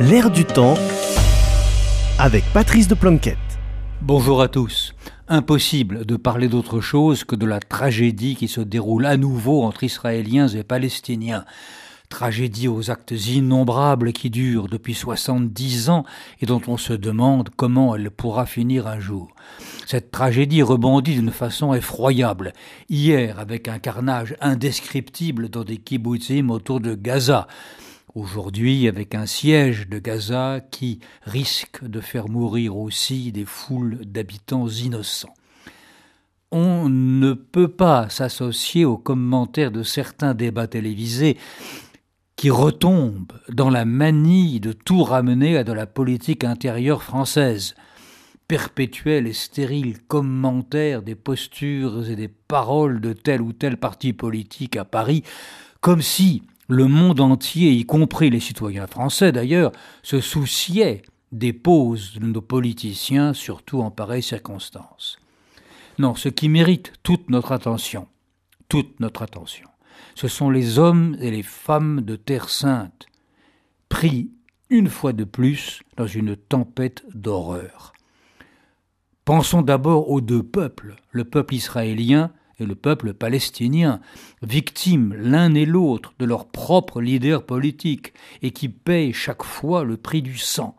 L'air du temps avec Patrice de Planquette. Bonjour à tous. Impossible de parler d'autre chose que de la tragédie qui se déroule à nouveau entre Israéliens et Palestiniens. Tragédie aux actes innombrables qui durent depuis 70 ans et dont on se demande comment elle pourra finir un jour. Cette tragédie rebondit d'une façon effroyable. Hier, avec un carnage indescriptible dans des kibbutzim autour de Gaza. Aujourd'hui, avec un siège de Gaza qui risque de faire mourir aussi des foules d'habitants innocents. On ne peut pas s'associer aux commentaires de certains débats télévisés qui retombent dans la manie de tout ramener à de la politique intérieure française. Perpétuel et stérile commentaire des postures et des paroles de tel ou tel parti politique à Paris, comme si le monde entier, y compris les citoyens français d'ailleurs, se souciait des poses de nos politiciens, surtout en pareilles circonstances. Non, ce qui mérite toute notre attention, toute notre attention, ce sont les hommes et les femmes de Terre Sainte, pris une fois de plus dans une tempête d'horreur. Pensons d'abord aux deux peuples, le peuple israélien et le peuple palestinien, victimes l'un et l'autre de leur propre leader politique et qui payent chaque fois le prix du sang.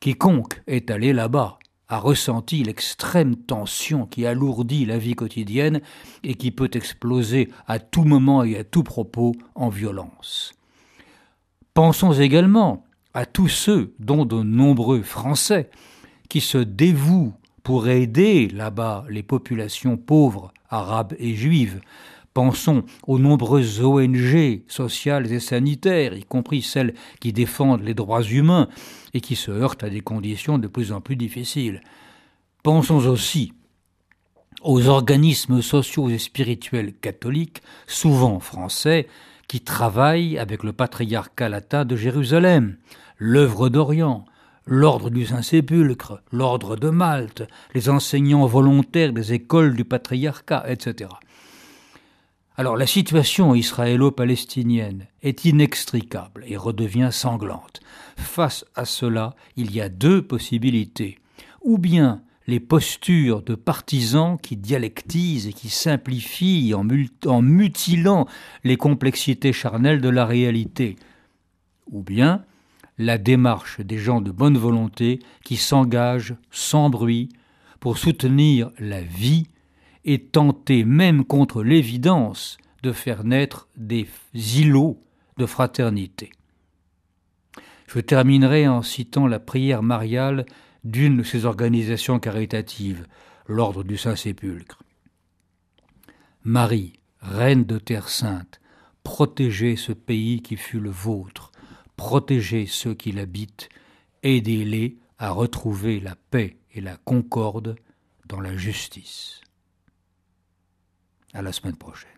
Quiconque est allé là-bas a ressenti l'extrême tension qui alourdit la vie quotidienne et qui peut exploser à tout moment et à tout propos en violence. Pensons également à tous ceux, dont de nombreux Français, qui se dévouent pour aider là-bas les populations pauvres, arabes et juives, Pensons aux nombreuses ONG sociales et sanitaires, y compris celles qui défendent les droits humains et qui se heurtent à des conditions de plus en plus difficiles. Pensons aussi aux organismes sociaux et spirituels catholiques, souvent français, qui travaillent avec le patriarcat latin de Jérusalem, l'œuvre d'Orient, l'ordre du Saint-Sépulcre, l'ordre de Malte, les enseignants volontaires des écoles du patriarcat, etc. Alors la situation israélo-palestinienne est inextricable et redevient sanglante. Face à cela, il y a deux possibilités. Ou bien les postures de partisans qui dialectisent et qui simplifient en, mutilant les complexités charnelles de la réalité. Ou bien la démarche des gens de bonne volonté qui s'engagent sans bruit pour soutenir la vie et tenter même contre l'évidence de faire naître des îlots de fraternité. Je terminerai en citant la prière mariale d'une de ces organisations caritatives, l'Ordre du Saint-Sépulcre. Marie, Reine de Terre Sainte, protégez ce pays qui fut le vôtre, protégez ceux qui l'habitent, aidez-les à retrouver la paix et la concorde dans la justice. À la semaine prochaine.